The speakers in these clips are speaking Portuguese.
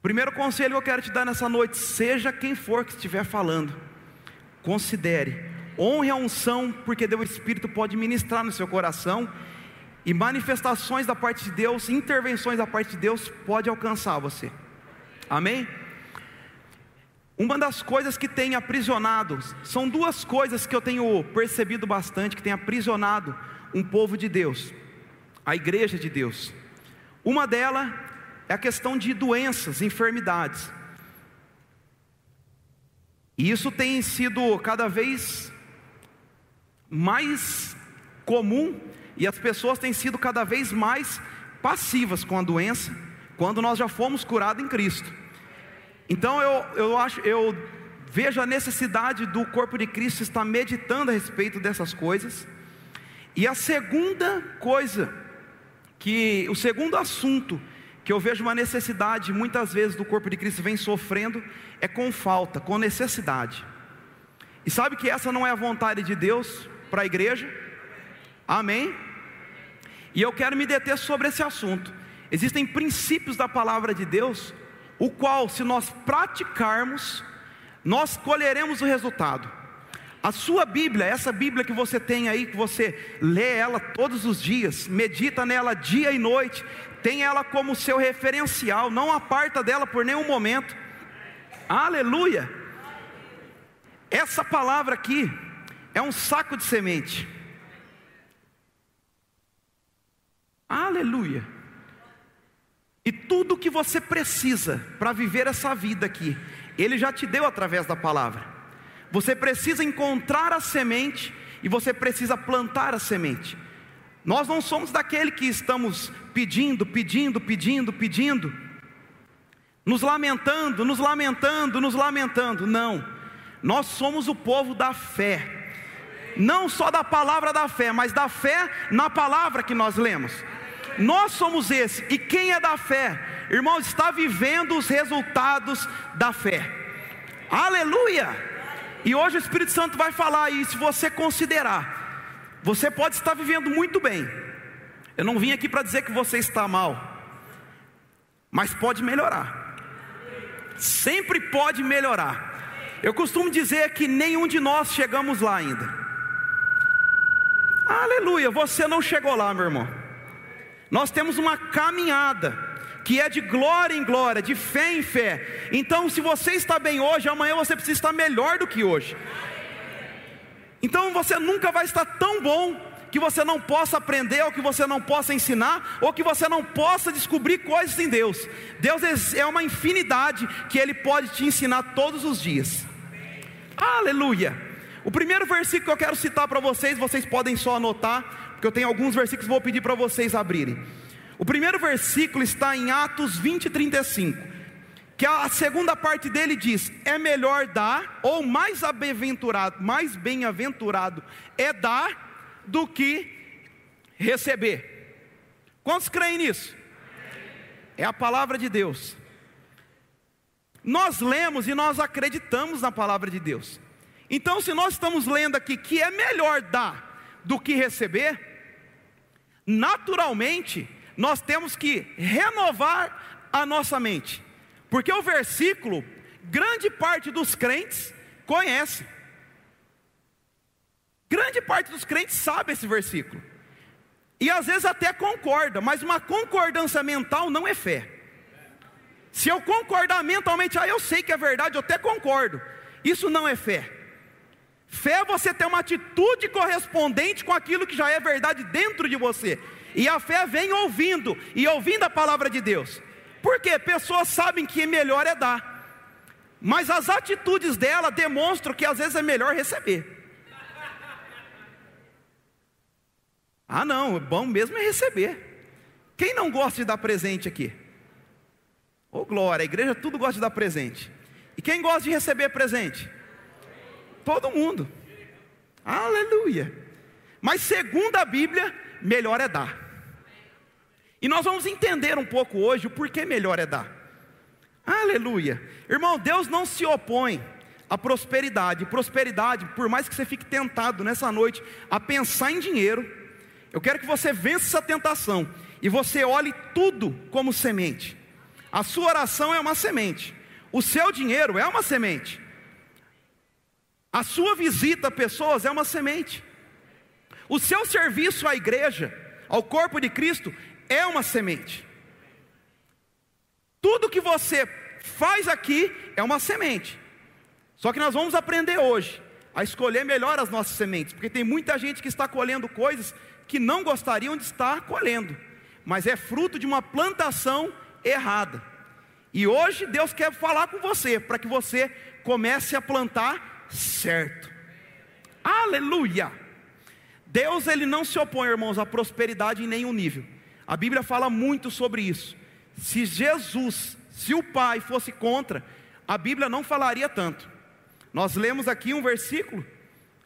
Primeiro conselho que eu quero te dar nessa noite: seja quem for que estiver falando, considere, honre a unção, porque o Espírito pode ministrar no seu coração, e manifestações da parte de Deus, intervenções da parte de Deus, pode alcançar você. Amém? Uma das coisas que tem aprisionado, são duas coisas que eu tenho percebido bastante, que tem aprisionado um povo de Deus, a igreja de Deus. Uma delas é a questão de doenças, enfermidades. E isso tem sido cada vez mais comum e as pessoas têm sido cada vez mais passivas com a doença, quando nós já fomos curados em Cristo. Então eu, eu acho, eu vejo a necessidade do corpo de Cristo estar meditando a respeito dessas coisas. E a segunda coisa, que o segundo assunto que eu vejo uma necessidade, muitas vezes do corpo de Cristo vem sofrendo, é com falta, com necessidade. E sabe que essa não é a vontade de Deus para a igreja? Amém? E eu quero me deter sobre esse assunto. Existem princípios da palavra de Deus, o qual, se nós praticarmos, nós colheremos o resultado. A sua Bíblia, essa Bíblia que você tem aí, que você lê ela todos os dias, medita nela dia e noite, tem ela como seu referencial, não aparta dela por nenhum momento. Aleluia! Essa palavra aqui é um saco de semente. Aleluia! E tudo que você precisa para viver essa vida aqui, Ele já te deu através da palavra. Você precisa encontrar a semente e você precisa plantar a semente. Nós não somos daquele que estamos pedindo, pedindo, pedindo, pedindo, nos lamentando, nos lamentando, nos lamentando. Não, nós somos o povo da fé, não só da palavra da fé, mas da fé na palavra que nós lemos. Nós somos esse, e quem é da fé, irmãos, está vivendo os resultados da fé. Aleluia! E hoje o Espírito Santo vai falar aí, se você considerar você pode estar vivendo muito bem. Eu não vim aqui para dizer que você está mal, mas pode melhorar. Sempre pode melhorar. Eu costumo dizer que nenhum de nós chegamos lá ainda. Aleluia, você não chegou lá, meu irmão. Nós temos uma caminhada que é de glória em glória, de fé em fé. Então, se você está bem hoje, amanhã você precisa estar melhor do que hoje. Então você nunca vai estar tão bom que você não possa aprender, ou que você não possa ensinar, ou que você não possa descobrir coisas em Deus. Deus é uma infinidade que Ele pode te ensinar todos os dias. Aleluia! O primeiro versículo que eu quero citar para vocês, vocês podem só anotar, porque eu tenho alguns versículos, vou pedir para vocês abrirem. O primeiro versículo está em Atos 20, 35 que a segunda parte dele diz: é melhor dar, ou mais bem-aventurado, mais bem-aventurado é dar do que receber. Quantos creem nisso? É a palavra de Deus. Nós lemos e nós acreditamos na palavra de Deus. Então, se nós estamos lendo aqui que é melhor dar do que receber, naturalmente nós temos que renovar a nossa mente. Porque o versículo, grande parte dos crentes conhece. Grande parte dos crentes sabe esse versículo. E às vezes até concorda, mas uma concordância mental não é fé. Se eu concordar mentalmente, ah, eu sei que é verdade, eu até concordo. Isso não é fé. Fé é você ter uma atitude correspondente com aquilo que já é verdade dentro de você. E a fé vem ouvindo e ouvindo a palavra de Deus. Porque pessoas sabem que melhor é dar, mas as atitudes dela demonstram que às vezes é melhor receber. Ah, não, é bom mesmo é receber. Quem não gosta de dar presente aqui? Ô oh, glória, a igreja tudo gosta de dar presente. E quem gosta de receber presente? Todo mundo. Aleluia. Mas segundo a Bíblia, melhor é dar. E nós vamos entender um pouco hoje o porquê melhor é dar. Aleluia. Irmão, Deus não se opõe à prosperidade. Prosperidade, por mais que você fique tentado nessa noite a pensar em dinheiro, eu quero que você vença essa tentação e você olhe tudo como semente. A sua oração é uma semente. O seu dinheiro é uma semente. A sua visita a pessoas é uma semente. O seu serviço à igreja, ao corpo de Cristo, é uma semente. Tudo que você faz aqui é uma semente. Só que nós vamos aprender hoje a escolher melhor as nossas sementes, porque tem muita gente que está colhendo coisas que não gostariam de estar colhendo, mas é fruto de uma plantação errada. E hoje Deus quer falar com você, para que você comece a plantar certo. Aleluia! Deus ele não se opõe, irmãos, à prosperidade em nenhum nível. A Bíblia fala muito sobre isso. Se Jesus, se o Pai fosse contra, a Bíblia não falaria tanto. Nós lemos aqui um versículo,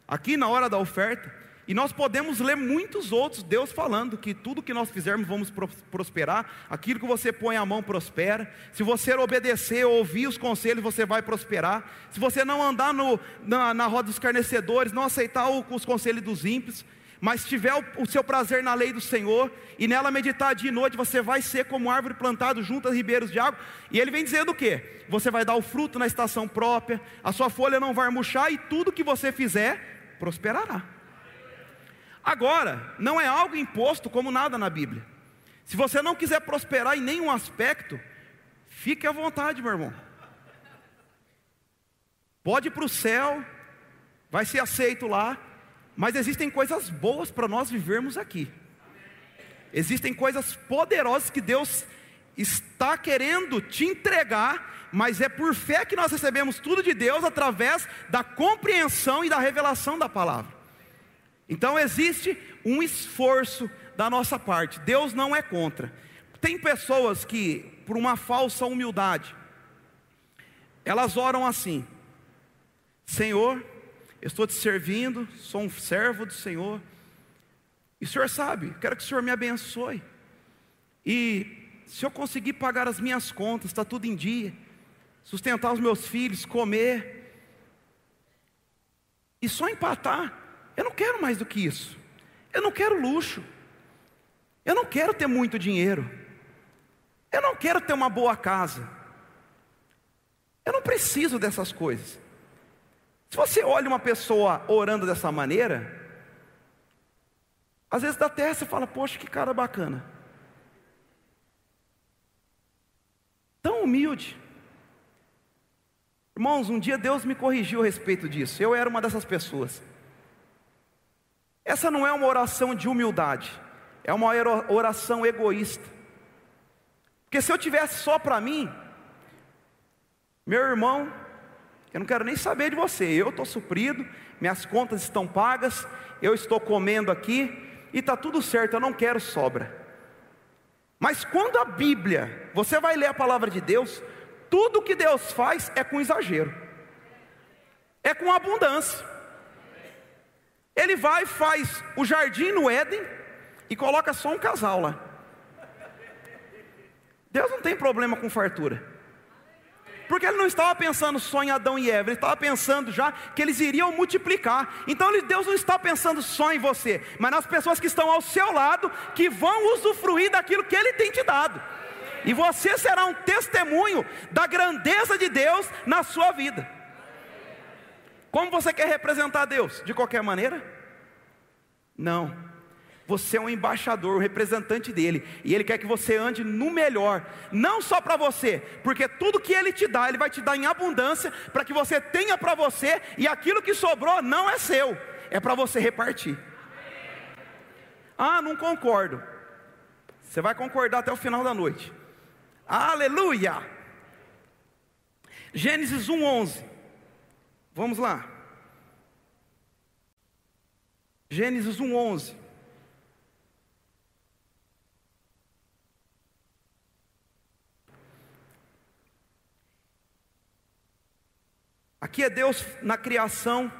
aqui na hora da oferta, e nós podemos ler muitos outros, Deus falando que tudo que nós fizermos vamos prosperar, aquilo que você põe a mão prospera, se você obedecer, ouvir os conselhos, você vai prosperar, se você não andar no, na, na roda dos carnecedores, não aceitar o, os conselhos dos ímpios, mas tiver o, seu prazer na lei do Senhor, e nela meditar dia e noite, você vai ser como árvore plantada junto a ribeiros de água, e ele vem dizendo o que? Você vai dar o fruto na estação própria, a sua folha não vai murchar, e tudo que você fizer, prosperará. Agora, não é algo imposto como nada na Bíblia. Se você não quiser prosperar em nenhum aspecto, fique à vontade, meu irmão. Pode ir para o céu, vai ser aceito lá, mas existem coisas boas para nós vivermos aqui. Existem coisas poderosas que Deus está querendo te entregar, mas é por fé que nós recebemos tudo de Deus através da compreensão e da revelação da palavra. Então existe um esforço da nossa parte, Deus não é contra. Tem pessoas que, por uma falsa humildade, elas oram assim: Senhor, eu estou te servindo, sou um servo do Senhor, e o Senhor sabe, quero que o Senhor me abençoe, e se eu conseguir pagar as minhas contas, está tudo em dia, sustentar os meus filhos, comer, e só empatar, eu não quero mais do que isso. Eu não quero luxo. Eu não quero ter muito dinheiro. Eu não quero ter uma boa casa. Eu não preciso dessas coisas. Se você olha uma pessoa orando dessa maneira, às vezes da terra você fala, poxa, que cara bacana. Tão humilde. Irmãos, um dia Deus me corrigiu a respeito disso. Eu era uma dessas pessoas. Essa não é uma oração de humildade, é uma oração egoísta. Porque se eu tivesse só para mim, meu irmão, eu não quero nem saber de você, eu estou suprido, minhas contas estão pagas, eu estou comendo aqui e está tudo certo, eu não quero sobra. Mas quando a Bíblia, você vai ler a palavra de Deus, tudo que Deus faz é com exagero, é com abundância. Ele vai, faz o jardim no Éden e coloca só um casal lá. Deus não tem problema com fartura. Porque ele não estava pensando só em Adão e Eva, ele estava pensando já que eles iriam multiplicar. Então Deus não está pensando só em você, mas nas pessoas que estão ao seu lado, que vão usufruir daquilo que ele tem te dado. E você será um testemunho da grandeza de Deus na sua vida. Como você quer representar Deus? De qualquer maneira? Não. Você é um embaixador, um representante dele, e ele quer que você ande no melhor, não só para você, porque tudo que ele te dá, ele vai te dar em abundância, para que você tenha para você, e aquilo que sobrou não é seu, é para você repartir. Ah, não concordo. Você vai concordar até o final da noite. Aleluia! Gênesis 1:11. Vamos lá. Gênesis 1:11. Aqui é Deus na criação,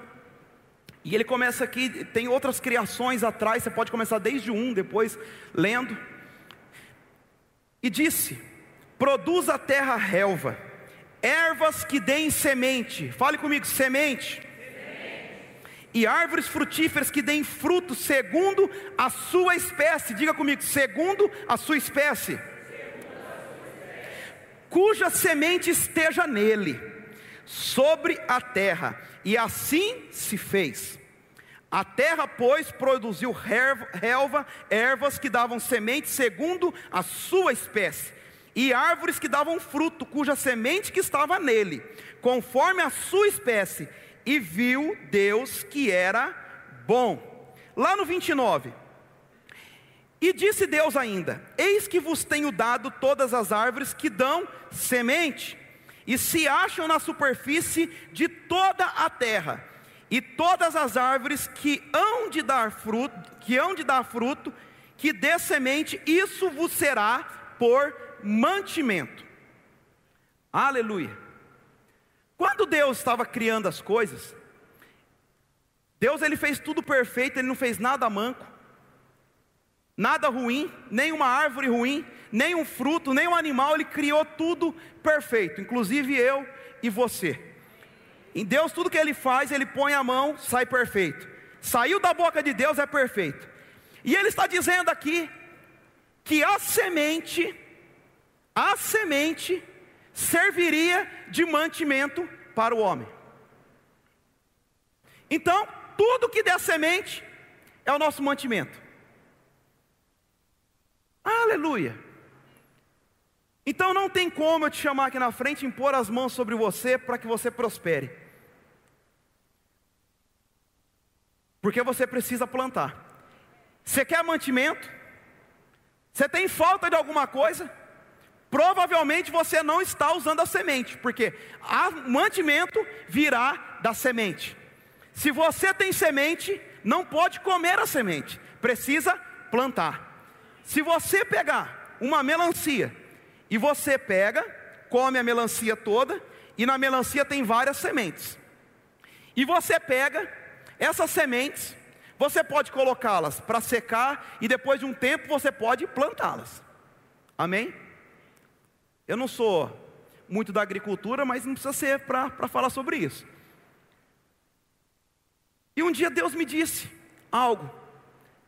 e ele começa aqui, tem outras criações atrás, você pode começar desde um, depois lendo. E disse: Produz a terra relva, ervas que deem semente. Fale comigo, semente e árvores frutíferas que deem fruto segundo a sua espécie. Diga comigo, segundo a sua espécie. cuja semente esteja nele, sobre a terra. E assim se fez. A terra, pois, produziu relva, ervas que davam semente segundo a sua espécie, e árvores que davam fruto, cuja semente que estava nele, conforme a sua espécie. E viu Deus que era bom. Lá no 29. E disse Deus ainda: Eis que vos tenho dado todas as árvores que dão semente, e se acham na superfície de toda a terra, e todas as árvores que hão de dar fruto, que hão de dar fruto, que dê semente, isso vos será por mantimento. Aleluia. Quando Deus estava criando as coisas, Deus ele fez tudo perfeito, ele não fez nada manco, nada ruim, nem uma árvore ruim, nem um fruto, nem um animal, ele criou tudo perfeito, inclusive eu e você. Em Deus, tudo que ele faz, ele põe a mão, sai perfeito. Saiu da boca de Deus é perfeito. E ele está dizendo aqui que a semente, a semente serviria de mantimento para o homem. Então, tudo que der semente é o nosso mantimento. Aleluia. Então não tem como eu te chamar aqui na frente e impor as mãos sobre você para que você prospere. Porque você precisa plantar. Você quer mantimento? Você tem falta de alguma coisa? Provavelmente você não está usando a semente, porque o mantimento virá da semente. Se você tem semente, não pode comer a semente, precisa plantar. Se você pegar uma melancia e você pega, come a melancia toda, e na melancia tem várias sementes. E você pega essas sementes, você pode colocá-las para secar e depois de um tempo você pode plantá-las. Amém? Eu não sou muito da agricultura, mas não precisa ser para falar sobre isso. E um dia Deus me disse algo.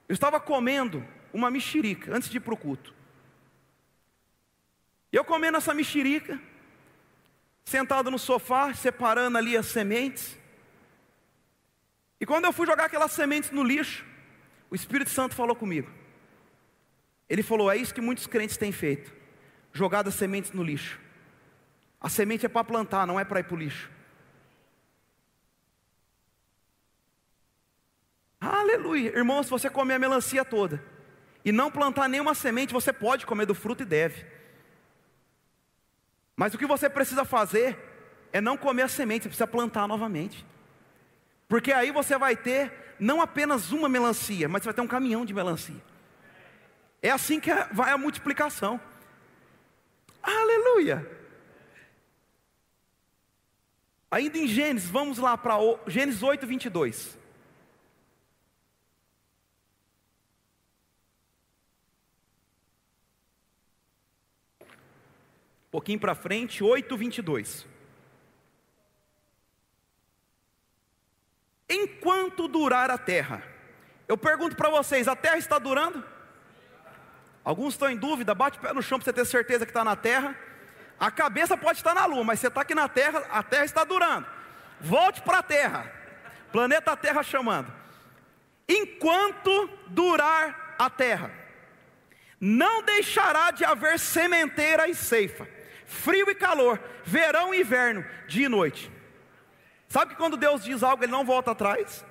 Eu estava comendo uma mexerica antes de ir para o culto. Eu comendo essa mexerica, sentado no sofá, separando ali as sementes. E quando eu fui jogar aquelas sementes no lixo, o Espírito Santo falou comigo. Ele falou: É isso que muitos crentes têm feito, jogado as sementes no lixo. A semente é para plantar, não é para ir para o lixo. Aleluia. Irmão, se você comer a melancia toda e não plantar nenhuma semente, você pode comer do fruto e deve. Mas o que você precisa fazer é não comer a semente, você precisa plantar novamente. Porque aí você vai ter não apenas uma melancia, mas você vai ter um caminhão de melancia. É assim que vai a multiplicação. Aleluia. Ainda em Gênesis, vamos lá para Gênesis 8, 22. Pouquinho para frente, 8, 22. Enquanto durar a terra, eu pergunto para vocês: a terra está durando? Alguns estão em dúvida, bate o pé no chão para você ter certeza que está na terra. A cabeça pode estar na lua, mas você está aqui na terra, a terra está durando. Volte para a terra, planeta Terra chamando. Enquanto durar a terra, não deixará de haver sementeira e ceifa frio e calor, verão e inverno, dia e noite. Sabe que quando Deus diz algo, Ele não volta atrás?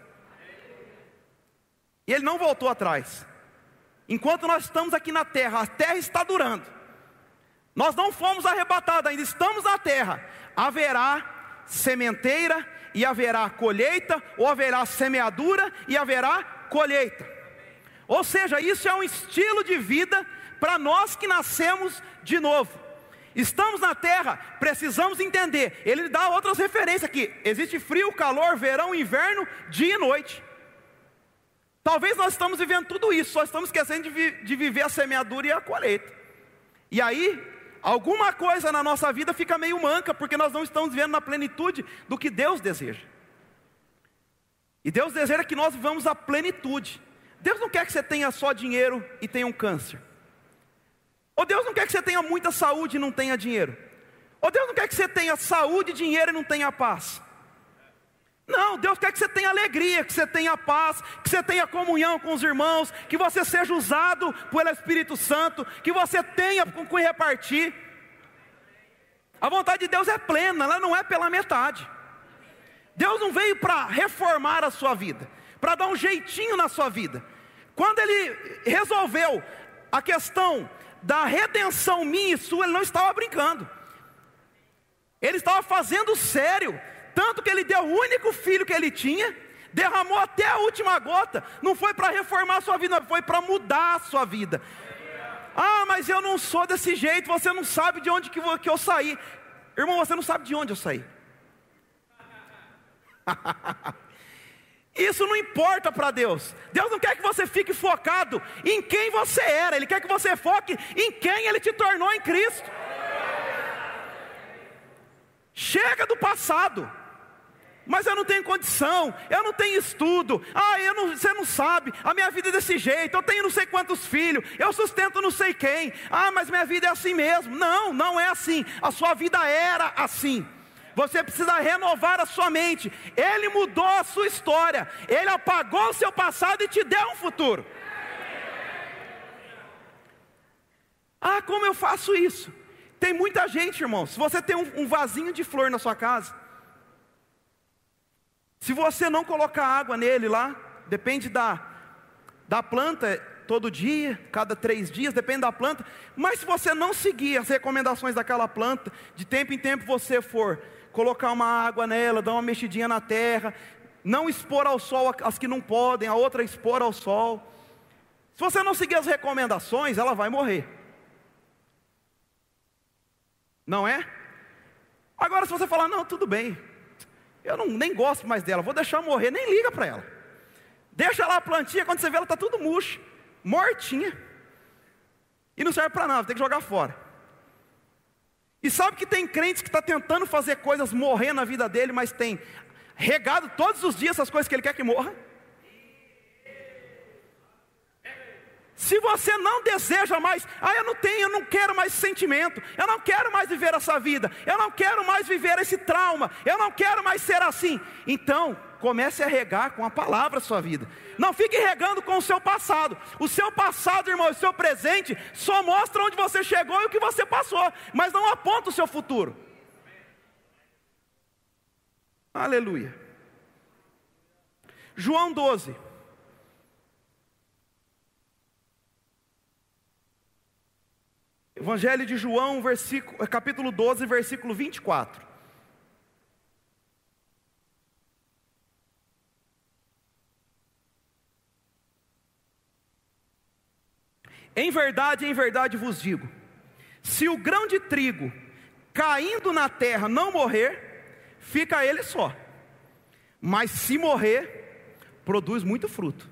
E Ele não voltou atrás. Enquanto nós estamos aqui na terra, a terra está durando. Nós não fomos arrebatados, ainda estamos na terra. Haverá sementeira e haverá colheita, ou haverá semeadura e haverá colheita. Ou seja, isso é um estilo de vida para nós que nascemos de novo. Estamos na terra, precisamos entender. Ele dá outras referências aqui: existe frio, calor, verão, inverno, dia e noite. Talvez nós estamos vivendo tudo isso, só estamos esquecendo de, vi de viver a semeadura e a colheita. E aí, alguma coisa na nossa vida fica meio manca, porque nós não estamos vivendo na plenitude do que Deus deseja. E Deus deseja que nós vivamos a plenitude. Deus não quer que você tenha só dinheiro e tenha um câncer. Ou Deus não quer que você tenha muita saúde e não tenha dinheiro. Ou Deus não quer que você tenha saúde, dinheiro e não tenha paz. Não, Deus quer que você tenha alegria, que você tenha paz, que você tenha comunhão com os irmãos, que você seja usado pelo Espírito Santo, que você tenha com quem repartir. A vontade de Deus é plena, ela não é pela metade. Deus não veio para reformar a sua vida, para dar um jeitinho na sua vida. Quando Ele resolveu a questão da redenção minha e sua, Ele não estava brincando, Ele estava fazendo sério tanto que ele deu o único filho que ele tinha, derramou até a última gota, não foi para reformar a sua vida, foi para mudar a sua vida. Ah, mas eu não sou desse jeito, você não sabe de onde que eu saí. Irmão, você não sabe de onde eu saí. Isso não importa para Deus. Deus não quer que você fique focado em quem você era, Ele quer que você foque em quem Ele te tornou em Cristo. Chega do passado. Mas eu não tenho condição, eu não tenho estudo, ah, eu não, você não sabe, a minha vida é desse jeito, eu tenho não sei quantos filhos, eu sustento não sei quem, ah, mas minha vida é assim mesmo. Não, não é assim, a sua vida era assim. Você precisa renovar a sua mente. Ele mudou a sua história, ele apagou o seu passado e te deu um futuro. Ah, como eu faço isso? Tem muita gente, irmão. Se você tem um, um vasinho de flor na sua casa, se você não colocar água nele lá, depende da, da planta, todo dia, cada três dias, depende da planta. Mas se você não seguir as recomendações daquela planta, de tempo em tempo você for colocar uma água nela, dar uma mexidinha na terra, não expor ao sol as que não podem, a outra expor ao sol. Se você não seguir as recomendações, ela vai morrer. Não é? Agora, se você falar, não, tudo bem, eu não, nem gosto mais dela, vou deixar morrer, nem liga para ela. Deixa lá a plantinha, quando você vê ela está tudo murcha, mortinha. E não serve para nada, tem que jogar fora. E sabe que tem crentes que está tentando fazer coisas morrer na vida dele, mas tem regado todos os dias essas coisas que ele quer que morra? Se você não deseja mais, ah, eu não tenho, eu não quero mais sentimento, eu não quero mais viver essa vida, eu não quero mais viver esse trauma, eu não quero mais ser assim. Então, comece a regar com a palavra a sua vida. Não fique regando com o seu passado. O seu passado, irmão, o seu presente só mostra onde você chegou e o que você passou, mas não aponta o seu futuro. Aleluia. João 12. Evangelho de João, versículo, capítulo 12, versículo 24. Em verdade, em verdade vos digo: se o grão de trigo caindo na terra não morrer, fica ele só, mas se morrer, produz muito fruto.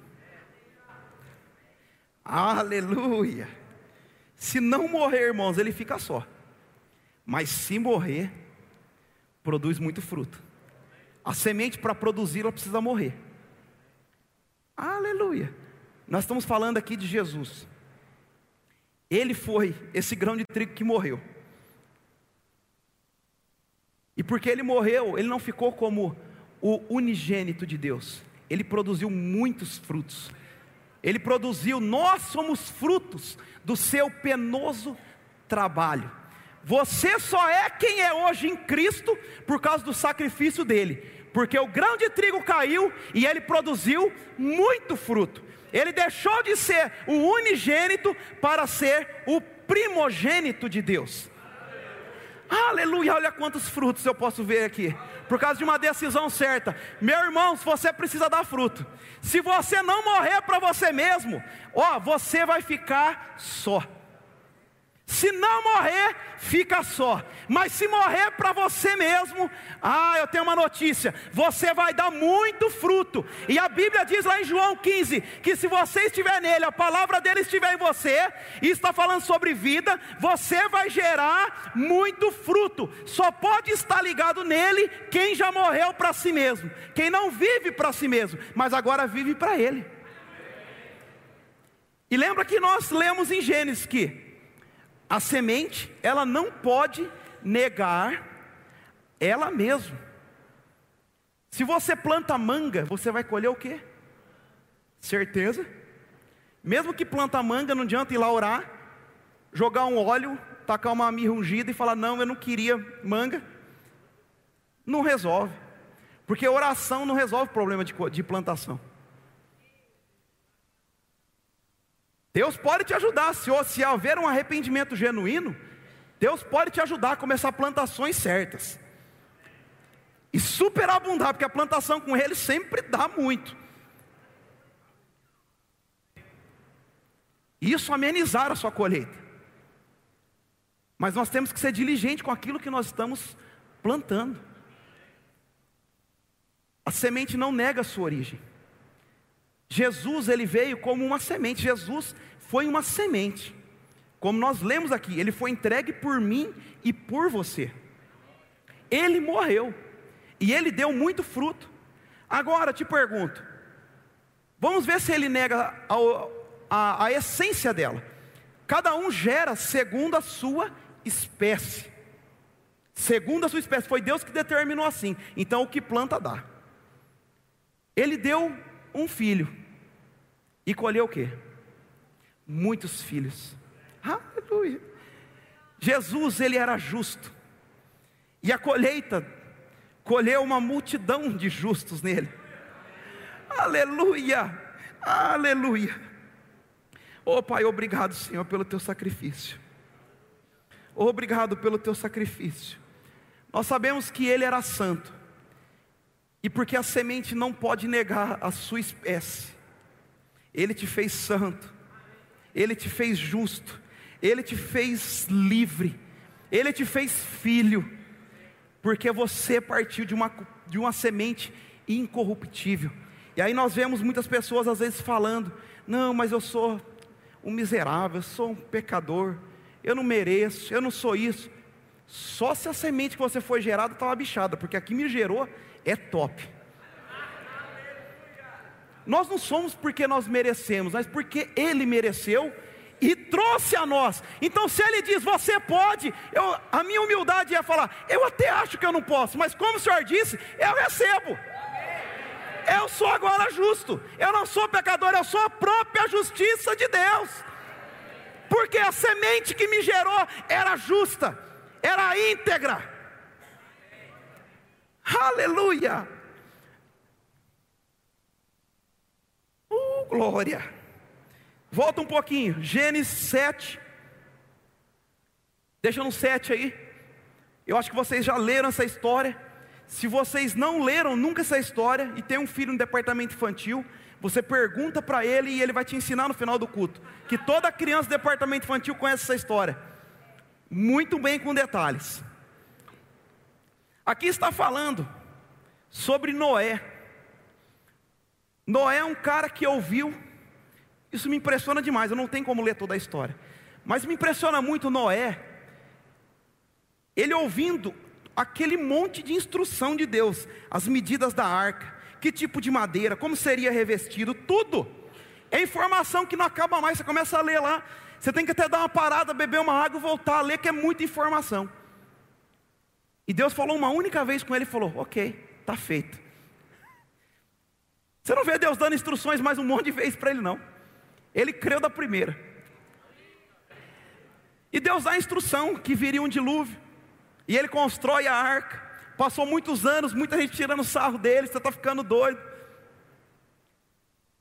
Aleluia. Se não morrer, irmãos, ele fica só. Mas se morrer, produz muito fruto. A semente para produzi-la precisa morrer. Aleluia. Nós estamos falando aqui de Jesus. Ele foi esse grão de trigo que morreu. E porque ele morreu, ele não ficou como o unigênito de Deus. Ele produziu muitos frutos. Ele produziu, nós somos frutos do seu penoso trabalho. Você só é quem é hoje em Cristo por causa do sacrifício dele, porque o grão de trigo caiu e ele produziu muito fruto. Ele deixou de ser o unigênito para ser o primogênito de Deus. Aleluia, olha quantos frutos eu posso ver aqui por causa de uma decisão certa. Meu irmão, você precisa dar fruto, se você não morrer para você mesmo, ó, você vai ficar só. Se não morrer, fica só. Mas se morrer para você mesmo, ah, eu tenho uma notícia: você vai dar muito fruto. E a Bíblia diz lá em João 15 que se você estiver nele, a palavra dele estiver em você, e está falando sobre vida, você vai gerar muito fruto. Só pode estar ligado nele quem já morreu para si mesmo, quem não vive para si mesmo, mas agora vive para ele. E lembra que nós lemos em Gênesis que a semente, ela não pode negar ela mesma. Se você planta manga, você vai colher o quê? Certeza? Mesmo que planta manga, não adianta ir lá orar, jogar um óleo, tacar uma mirra ungida e falar: Não, eu não queria manga. Não resolve, porque oração não resolve o problema de, de plantação. Deus pode te ajudar, se, se houver um arrependimento genuíno, Deus pode te ajudar a começar plantações certas. E superabundar, porque a plantação com Ele sempre dá muito. Isso amenizar a sua colheita. Mas nós temos que ser diligentes com aquilo que nós estamos plantando. A semente não nega a sua origem. Jesus, ele veio como uma semente. Jesus foi uma semente. Como nós lemos aqui, ele foi entregue por mim e por você. Ele morreu. E ele deu muito fruto. Agora te pergunto: vamos ver se ele nega a, a, a essência dela. Cada um gera segundo a sua espécie. Segundo a sua espécie, foi Deus que determinou assim. Então o que planta dá. Ele deu um filho. E colheu o quê? Muitos filhos. Aleluia. Jesus, ele era justo. E a colheita colheu uma multidão de justos nele. Aleluia. Aleluia. Oh Pai, obrigado, Senhor, pelo teu sacrifício. Obrigado pelo teu sacrifício. Nós sabemos que ele era santo. E porque a semente não pode negar a sua espécie. Ele te fez santo, Ele te fez justo, Ele te fez livre, Ele te fez filho, porque você partiu de uma, de uma semente incorruptível. E aí nós vemos muitas pessoas às vezes falando: não, mas eu sou um miserável, eu sou um pecador, eu não mereço, eu não sou isso. Só se a semente que você foi gerado estava bichada, porque aqui me gerou é top. Nós não somos porque nós merecemos, mas porque Ele mereceu e trouxe a nós. Então, se Ele diz, você pode, eu, a minha humildade é falar, eu até acho que eu não posso, mas como o Senhor disse, eu recebo. Eu sou agora justo, eu não sou pecador, eu sou a própria justiça de Deus, porque a semente que me gerou era justa, era íntegra. Aleluia! Glória. Volta um pouquinho, Gênesis 7. Deixa no 7 aí. Eu acho que vocês já leram essa história. Se vocês não leram nunca essa história e tem um filho no departamento infantil, você pergunta para ele e ele vai te ensinar no final do culto. Que toda criança do departamento infantil conhece essa história. Muito bem com detalhes. Aqui está falando sobre Noé. Noé é um cara que ouviu, isso me impressiona demais, eu não tenho como ler toda a história, mas me impressiona muito Noé, ele ouvindo aquele monte de instrução de Deus, as medidas da arca, que tipo de madeira, como seria revestido, tudo. É informação que não acaba mais, você começa a ler lá, você tem que até dar uma parada, beber uma água e voltar a ler, que é muita informação. E Deus falou uma única vez com ele e falou: Ok, está feito. Você não vê Deus dando instruções mais um monte de vezes para ele, não. Ele creu da primeira. E Deus dá a instrução que viria um dilúvio. E ele constrói a arca. Passou muitos anos, muita gente tirando sarro dele, você está ficando doido.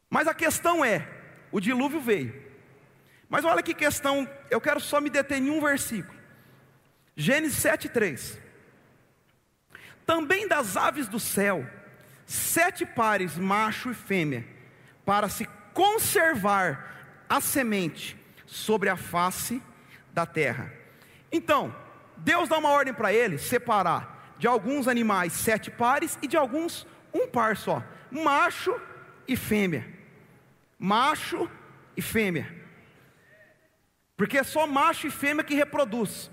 Mas a questão é: o dilúvio veio. Mas olha que questão, eu quero só me deter em um versículo. Gênesis 7,3. Também das aves do céu sete pares, macho e fêmea, para se conservar a semente sobre a face da terra. Então, Deus dá uma ordem para ele separar de alguns animais sete pares e de alguns um par só, macho e fêmea. Macho e fêmea. Porque é só macho e fêmea que reproduz.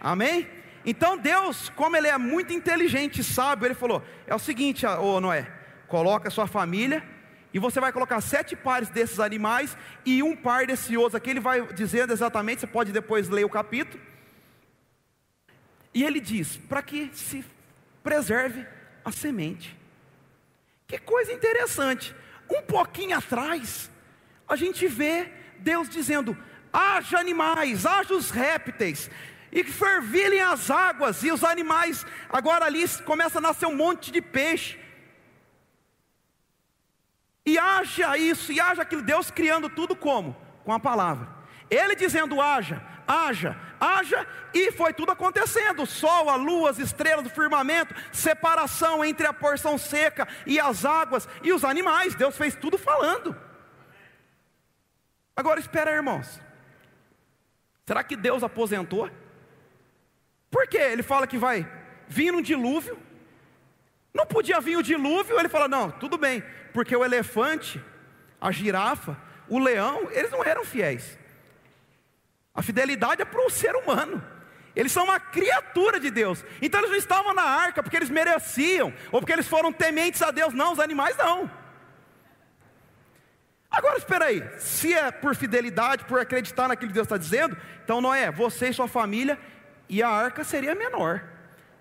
Amém? Então Deus, como Ele é muito inteligente e sábio, Ele falou: é o seguinte, ô Noé, coloca sua família e você vai colocar sete pares desses animais e um par desse outro aqui. Ele vai dizendo exatamente, você pode depois ler o capítulo. E ele diz: para que se preserve a semente. Que coisa interessante. Um pouquinho atrás, a gente vê Deus dizendo: haja animais, haja os répteis, e fervilhem as águas, e os animais, agora ali começa a nascer um monte de peixe. E haja isso, e haja aquilo, Deus criando tudo como? Com a palavra. Ele dizendo haja, haja, haja, e foi tudo acontecendo: o sol, a lua, as estrelas do firmamento, separação entre a porção seca e as águas e os animais. Deus fez tudo falando. Agora espera, irmãos. Será que Deus aposentou? Por quê? Ele fala que vai vir um dilúvio. Não podia vir o dilúvio, ele fala: não, tudo bem, porque o elefante, a girafa, o leão, eles não eram fiéis. A fidelidade é para o ser humano. Eles são uma criatura de Deus. Então eles não estavam na arca porque eles mereciam, ou porque eles foram tementes a Deus. Não, os animais não. Agora espera aí, se é por fidelidade, por acreditar naquilo que Deus está dizendo, então Noé, você e sua família, e a arca seria menor,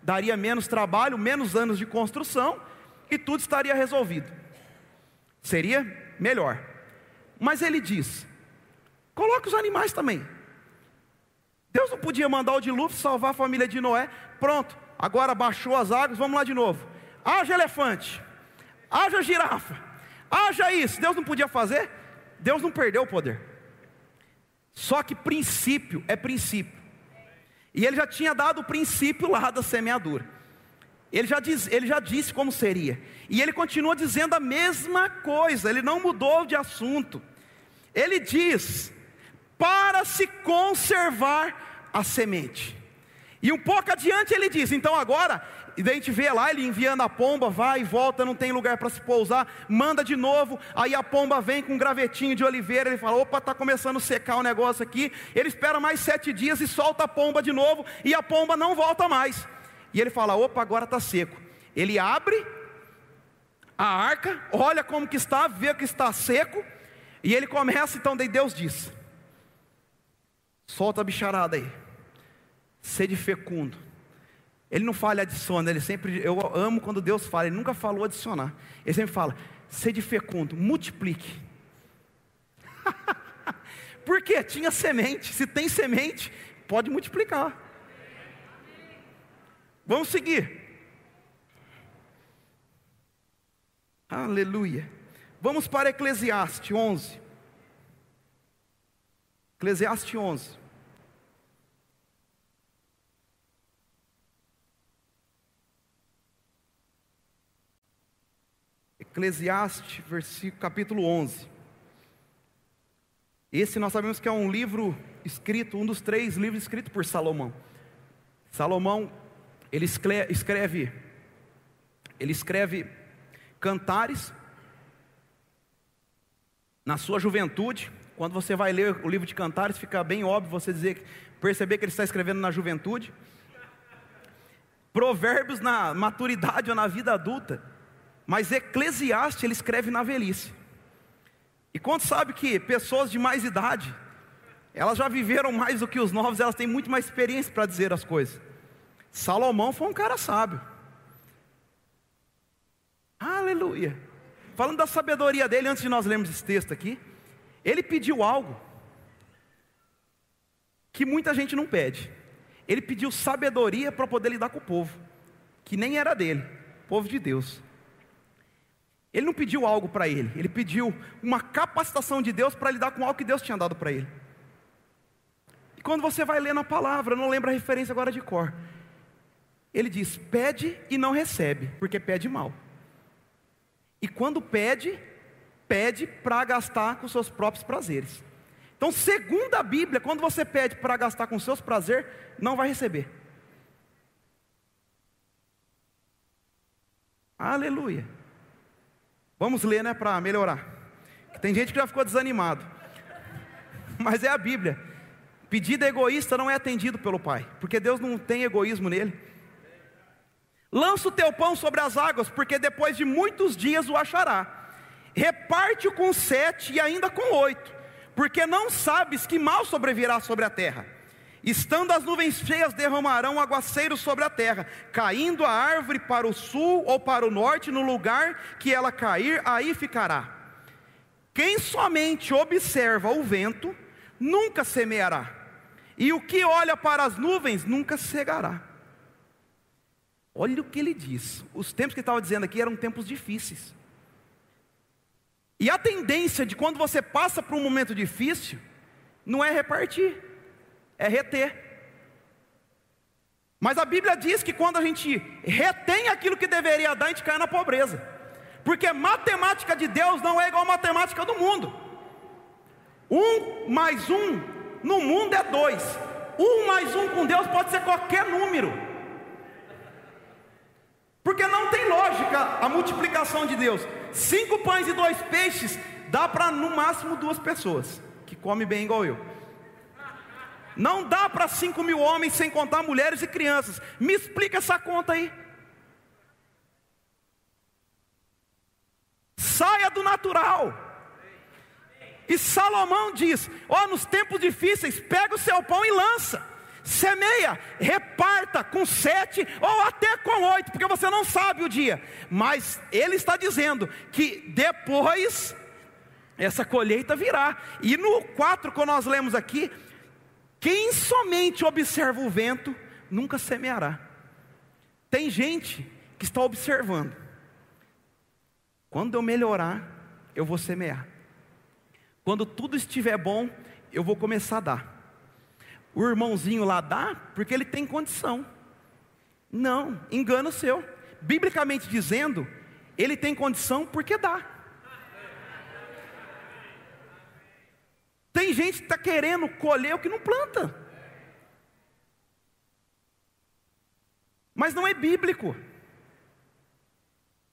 daria menos trabalho, menos anos de construção, e tudo estaria resolvido. Seria melhor. Mas ele diz: coloque os animais também. Deus não podia mandar o dilúvio salvar a família de Noé. Pronto, agora baixou as águas, vamos lá de novo. Haja elefante, haja girafa, haja isso. Deus não podia fazer? Deus não perdeu o poder. Só que princípio é princípio. E ele já tinha dado o princípio lá da semeadura. Ele já, diz, ele já disse como seria. E ele continua dizendo a mesma coisa, ele não mudou de assunto. Ele diz: para se conservar a semente. E um pouco adiante ele diz: então agora, e daí a gente vê lá ele enviando a pomba, vai e volta, não tem lugar para se pousar, manda de novo, aí a pomba vem com um gravetinho de oliveira, ele fala: opa, está começando a secar o negócio aqui. Ele espera mais sete dias e solta a pomba de novo, e a pomba não volta mais. E ele fala: opa, agora está seco. Ele abre a arca, olha como que está, vê que está seco, e ele começa, então, daí Deus diz: Solta a bicharada aí. Sede fecundo. Ele não fala adiciona, ele sempre, eu amo quando Deus fala, ele nunca falou adicionar. Ele sempre fala, sede fecundo, multiplique. Porque tinha semente, se tem semente, pode multiplicar. Vamos seguir. Aleluia. Vamos para Eclesiastes 11. Eclesiastes 11. Eclesiastes, versículo, capítulo 11. Esse nós sabemos que é um livro escrito, um dos três livros escritos por Salomão. Salomão, ele escreve, ele escreve cantares na sua juventude. Quando você vai ler o livro de cantares, fica bem óbvio você dizer, perceber que ele está escrevendo na juventude. Provérbios na maturidade ou na vida adulta. Mas Eclesiastes ele escreve na velhice. E quando sabe que pessoas de mais idade, elas já viveram mais do que os novos, elas têm muito mais experiência para dizer as coisas. Salomão foi um cara sábio. Aleluia. Falando da sabedoria dele, antes de nós lermos esse texto aqui, ele pediu algo que muita gente não pede. Ele pediu sabedoria para poder lidar com o povo, que nem era dele, povo de Deus. Ele não pediu algo para ele, ele pediu uma capacitação de Deus para lidar com algo que Deus tinha dado para ele. E quando você vai lendo a palavra, não lembra a referência agora de cor. Ele diz: pede e não recebe, porque pede mal. E quando pede, pede para gastar com seus próprios prazeres. Então, segundo a Bíblia, quando você pede para gastar com seus prazeres, não vai receber. Aleluia. Vamos ler, né, para melhorar. Tem gente que já ficou desanimado. Mas é a Bíblia. Pedido egoísta não é atendido pelo Pai, porque Deus não tem egoísmo nele. Lança o teu pão sobre as águas, porque depois de muitos dias o achará. Reparte-o com sete e ainda com oito, porque não sabes que mal sobrevirá sobre a terra. Estando as nuvens cheias, derramarão aguaceiros sobre a terra, caindo a árvore para o sul ou para o norte, no lugar que ela cair, aí ficará. Quem somente observa o vento, nunca semeará, e o que olha para as nuvens, nunca cegará. Olha o que ele diz. Os tempos que ele estava dizendo aqui eram tempos difíceis. E a tendência de quando você passa por um momento difícil, não é repartir, é reter. Mas a Bíblia diz que quando a gente retém aquilo que deveria dar, a gente cai na pobreza. Porque matemática de Deus não é igual matemática do mundo. Um mais um no mundo é dois. Um mais um com Deus pode ser qualquer número. Porque não tem lógica a multiplicação de Deus. Cinco pães e dois peixes dá para no máximo duas pessoas que come bem igual eu. Não dá para cinco mil homens sem contar mulheres e crianças. Me explica essa conta aí. Saia do natural. E Salomão diz: Ó, oh, nos tempos difíceis, pega o seu pão e lança semeia, reparta com sete ou até com oito, porque você não sabe o dia, mas ele está dizendo que depois essa colheita virá, e no 4 que nós lemos aqui, quem somente observa o vento, nunca semeará. Tem gente que está observando, quando eu melhorar, eu vou semear, quando tudo estiver bom, eu vou começar a dar o irmãozinho lá dá porque ele tem condição. Não, engano seu. Biblicamente dizendo, ele tem condição porque dá. Tem gente que está querendo colher o que não planta. Mas não é bíblico.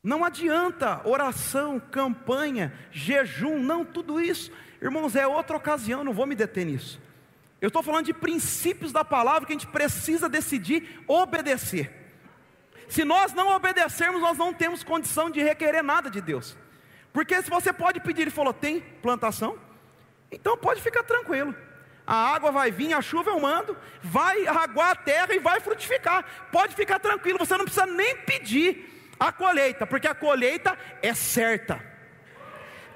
Não adianta oração, campanha, jejum, não, tudo isso. Irmãos, é outra ocasião, não vou me deter nisso. Eu estou falando de princípios da palavra que a gente precisa decidir obedecer. Se nós não obedecermos, nós não temos condição de requerer nada de Deus. Porque se você pode pedir, ele falou, tem plantação? Então pode ficar tranquilo. A água vai vir, a chuva eu mando, vai aguar a terra e vai frutificar. Pode ficar tranquilo, você não precisa nem pedir a colheita, porque a colheita é certa.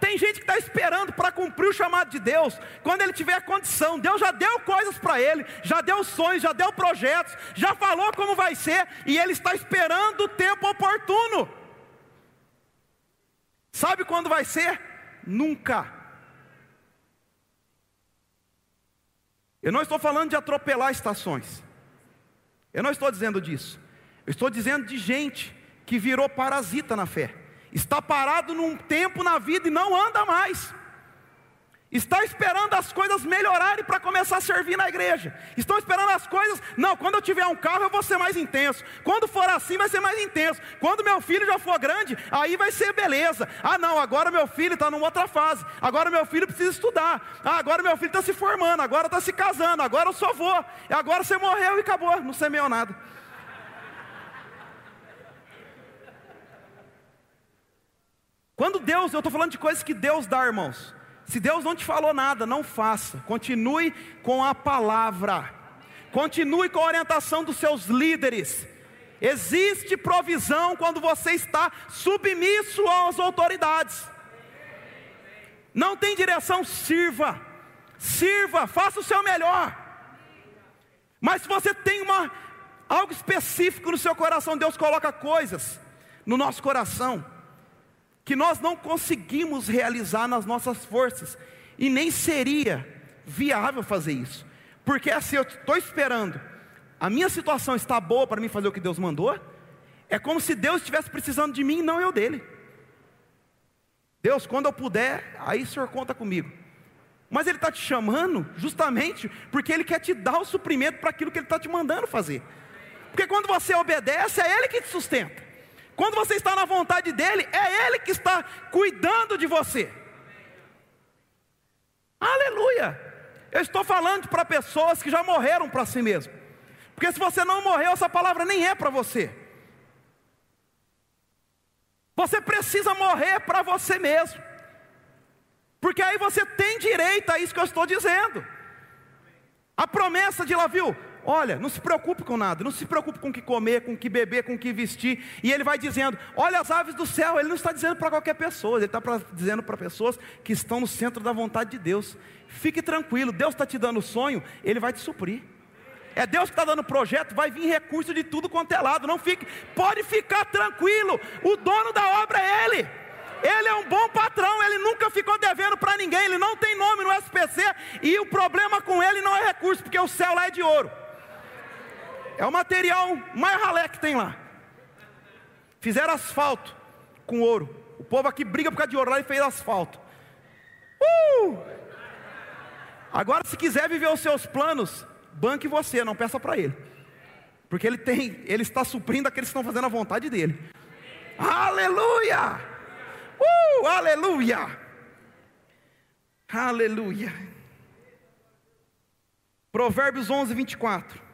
Tem gente que está esperando para cumprir o chamado de Deus, quando ele tiver condição. Deus já deu coisas para ele, já deu sonhos, já deu projetos, já falou como vai ser, e ele está esperando o tempo oportuno. Sabe quando vai ser? Nunca. Eu não estou falando de atropelar estações. Eu não estou dizendo disso. Eu estou dizendo de gente que virou parasita na fé está parado num tempo na vida e não anda mais. Está esperando as coisas melhorarem para começar a servir na igreja. Estão esperando as coisas. Não, quando eu tiver um carro eu vou ser mais intenso. Quando for assim vai ser mais intenso. Quando meu filho já for grande, aí vai ser beleza. Ah, não, agora meu filho está numa outra fase. Agora meu filho precisa estudar. Ah, agora meu filho está se formando. Agora está se casando. Agora eu sou avô. Agora você morreu e acabou. Não semeou nada. Quando Deus, eu estou falando de coisas que Deus dá, irmãos. Se Deus não te falou nada, não faça. Continue com a palavra. Continue com a orientação dos seus líderes. Existe provisão quando você está submisso às autoridades. Não tem direção, sirva. Sirva, faça o seu melhor. Mas se você tem uma algo específico no seu coração, Deus coloca coisas no nosso coração que nós não conseguimos realizar nas nossas forças, e nem seria viável fazer isso, porque assim eu estou esperando, a minha situação está boa para mim fazer o que Deus mandou, é como se Deus estivesse precisando de mim e não eu dele. Deus, quando eu puder, aí o Senhor conta comigo. Mas Ele está te chamando justamente porque Ele quer te dar o suprimento para aquilo que Ele está te mandando fazer. Porque quando você obedece, é Ele que te sustenta. Quando você está na vontade dEle, é Ele que está cuidando de você. Aleluia! Eu estou falando para pessoas que já morreram para si mesmo. Porque se você não morreu, essa palavra nem é para você. Você precisa morrer para você mesmo. Porque aí você tem direito a isso que eu estou dizendo. A promessa de lá, viu? Olha, não se preocupe com nada, não se preocupe com o que comer, com o que beber, com o que vestir. E ele vai dizendo: Olha as aves do céu. Ele não está dizendo para qualquer pessoa, ele está pra, dizendo para pessoas que estão no centro da vontade de Deus. Fique tranquilo, Deus está te dando sonho, Ele vai te suprir. É Deus que está dando projeto, vai vir recurso de tudo quanto é lado. Não fique, pode ficar tranquilo. O dono da obra é Ele. Ele é um bom patrão, ele nunca ficou devendo para ninguém, ele não tem nome no SPC, e o problema com ele não é recurso, porque o céu lá é de ouro. É o material mais ralé que tem lá. Fizeram asfalto com ouro. O povo aqui briga por causa de ouro, lá ele fez asfalto. Uh! Agora, se quiser viver os seus planos, banque você, não peça para ele. Porque ele tem, ele está suprindo aqueles que estão fazendo a vontade dele. Aleluia! Uh, aleluia! Aleluia! Provérbios 11, 24.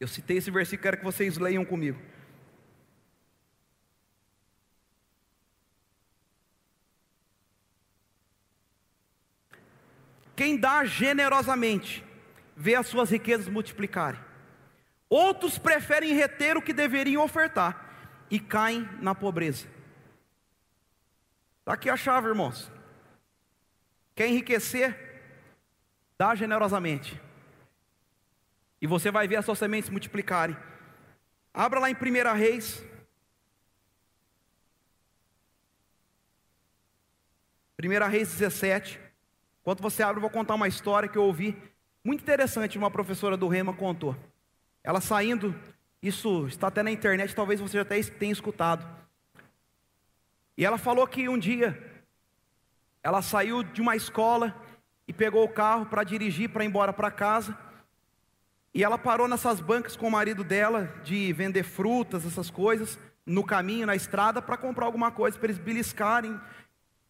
Eu citei esse versículo, quero que vocês leiam comigo. Quem dá generosamente, vê as suas riquezas multiplicarem. Outros preferem reter o que deveriam ofertar e caem na pobreza. Está aqui a chave, irmãos. Quer enriquecer? Dá generosamente. E você vai ver as suas sementes multiplicarem. Abra lá em 1 Reis. 1 Reis 17. Enquanto você abre, eu vou contar uma história que eu ouvi. Muito interessante, uma professora do Rema contou. Ela saindo, isso está até na internet, talvez você já tenha escutado. E ela falou que um dia ela saiu de uma escola e pegou o carro para dirigir para ir embora para casa. E ela parou nessas bancas com o marido dela de vender frutas, essas coisas, no caminho, na estrada, para comprar alguma coisa para eles beliscarem.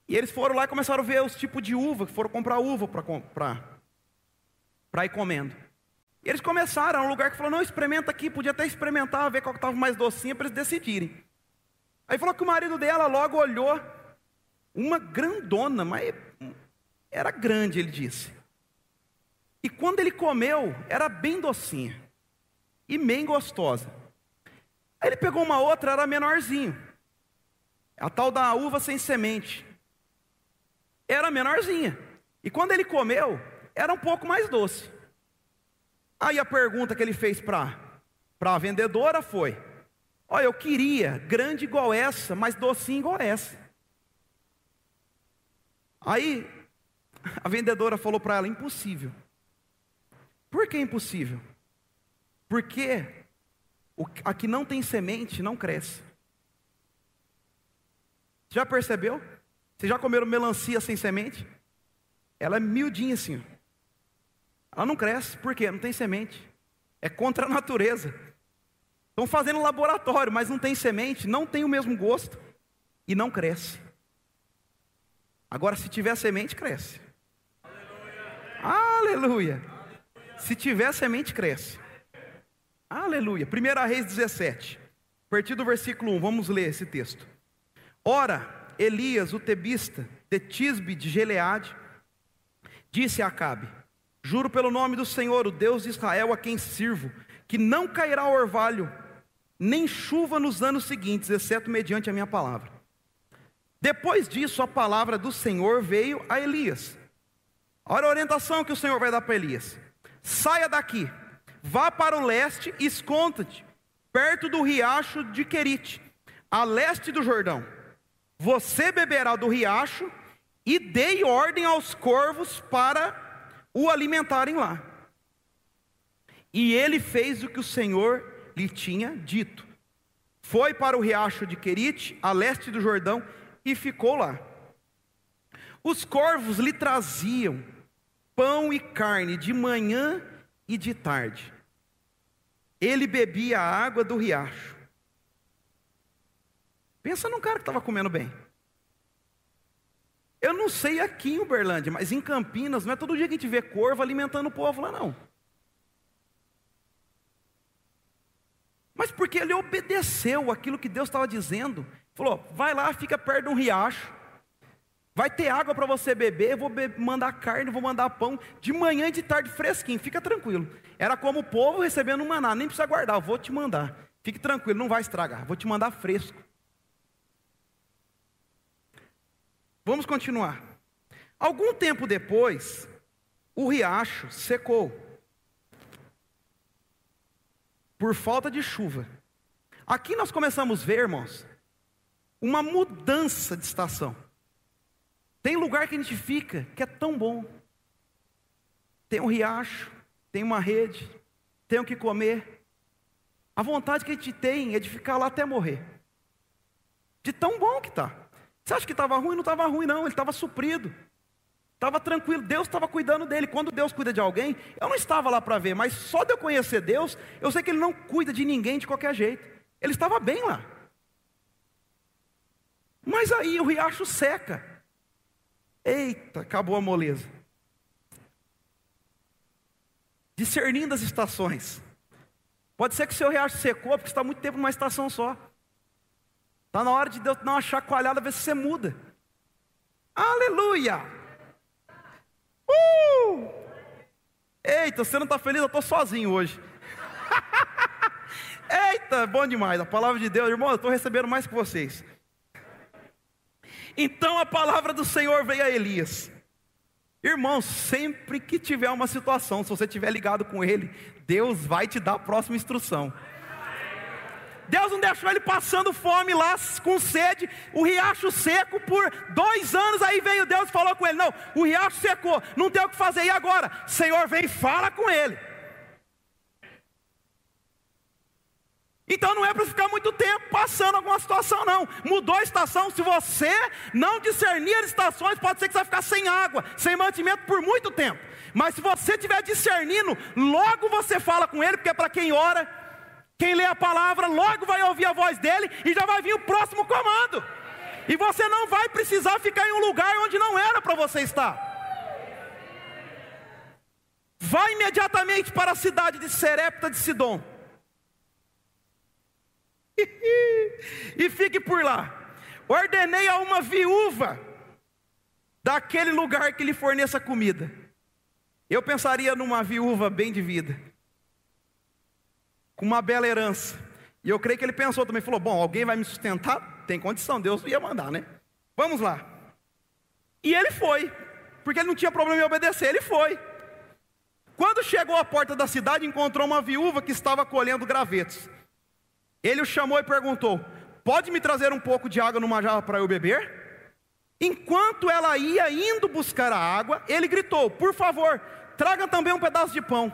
E eles foram lá e começaram a ver os tipos de uva, foram comprar uva para ir comendo. E eles começaram, um lugar que falou: não, experimenta aqui, podia até experimentar, ver qual que estava mais docinha para eles decidirem. Aí falou que o marido dela logo olhou, uma grandona, mas era grande, ele disse. E quando ele comeu, era bem docinha e bem gostosa. Aí ele pegou uma outra, era menorzinho. A tal da uva sem semente. Era menorzinha. E quando ele comeu, era um pouco mais doce. Aí a pergunta que ele fez para a vendedora foi: Olha, eu queria grande igual essa, mas docinho igual essa. Aí a vendedora falou para ela: Impossível. Por que é impossível? Porque a que não tem semente não cresce. Já percebeu? Vocês já comeram melancia sem semente? Ela é miudinha assim. Ela não cresce, por quê? Não tem semente. É contra a natureza. Estão fazendo laboratório, mas não tem semente, não tem o mesmo gosto e não cresce. Agora, se tiver semente, cresce. Aleluia. Aleluia. Se tiver semente, cresce. Aleluia. 1 Reis 17. A partir do versículo 1, vamos ler esse texto. Ora, Elias, o tebista, de Tisbe de Geleade, disse a Acabe: Juro pelo nome do Senhor, o Deus de Israel, a quem sirvo, que não cairá orvalho, nem chuva nos anos seguintes, exceto mediante a minha palavra. Depois disso, a palavra do Senhor veio a Elias. Olha a orientação que o Senhor vai dar para Elias. Saia daqui, vá para o leste e esconda-te, perto do riacho de Querite, a leste do Jordão. Você beberá do riacho e dei ordem aos corvos para o alimentarem lá. E ele fez o que o Senhor lhe tinha dito. Foi para o riacho de Querite, a leste do Jordão, e ficou lá. Os corvos lhe traziam pão e carne de manhã e de tarde. Ele bebia a água do riacho. Pensa num cara que estava comendo bem. Eu não sei aqui em Uberlândia, mas em Campinas, não é todo dia que a gente vê corvo alimentando o povo lá, não. Mas porque ele obedeceu aquilo que Deus estava dizendo. Falou: vai lá, fica perto de um riacho. Vai ter água para você beber, vou mandar carne, vou mandar pão, de manhã e de tarde fresquinho, fica tranquilo. Era como o povo recebendo um maná, nem precisa guardar, vou te mandar. Fique tranquilo, não vai estragar, vou te mandar fresco. Vamos continuar. Algum tempo depois, o riacho secou por falta de chuva. Aqui nós começamos a ver, irmãos, uma mudança de estação. Tem lugar que a gente fica que é tão bom. Tem um riacho, tem uma rede, tem o que comer. A vontade que a gente tem é de ficar lá até morrer. De tão bom que está. Você acha que estava ruim? Não estava ruim, não. Ele estava suprido. Estava tranquilo, Deus estava cuidando dele. Quando Deus cuida de alguém, eu não estava lá para ver, mas só de eu conhecer Deus, eu sei que Ele não cuida de ninguém de qualquer jeito. Ele estava bem lá. Mas aí o riacho seca. Eita, acabou a moleza. Discernindo as estações. Pode ser que o seu riacho secou porque está muito tempo numa estação só. Está na hora de Deus dar uma chacoalhada, ver se você muda. Aleluia! Uh! Eita, você não está feliz? Eu estou sozinho hoje. Eita, bom demais. A palavra de Deus, irmão, eu estou recebendo mais que vocês. Então a palavra do Senhor veio a Elias. Irmão, sempre que tiver uma situação, se você estiver ligado com Ele, Deus vai te dar a próxima instrução. Deus não deixou ele passando fome lá, com sede, o riacho seco por dois anos. Aí veio Deus e falou com ele: Não, o riacho secou, não tem o que fazer. E agora? Senhor, vem e fala com ele. Então não é para ficar muito tempo passando alguma situação, não. Mudou a estação. Se você não discernir as estações, pode ser que você vai ficar sem água, sem mantimento por muito tempo. Mas se você estiver discernindo, logo você fala com ele, porque é para quem ora, quem lê a palavra, logo vai ouvir a voz dele e já vai vir o próximo comando. E você não vai precisar ficar em um lugar onde não era para você estar. Vá imediatamente para a cidade de Serepta de Sidom e fique por lá. Ordenei a uma viúva daquele lugar que lhe forneça comida. Eu pensaria numa viúva bem de vida, com uma bela herança. E eu creio que ele pensou também, falou: bom, alguém vai me sustentar? Tem condição, Deus ia mandar, né? Vamos lá. E ele foi, porque ele não tinha problema em obedecer, ele foi. Quando chegou à porta da cidade, encontrou uma viúva que estava colhendo gravetos. Ele o chamou e perguntou: Pode me trazer um pouco de água numa jarra para eu beber? Enquanto ela ia indo buscar a água, ele gritou: Por favor, traga também um pedaço de pão.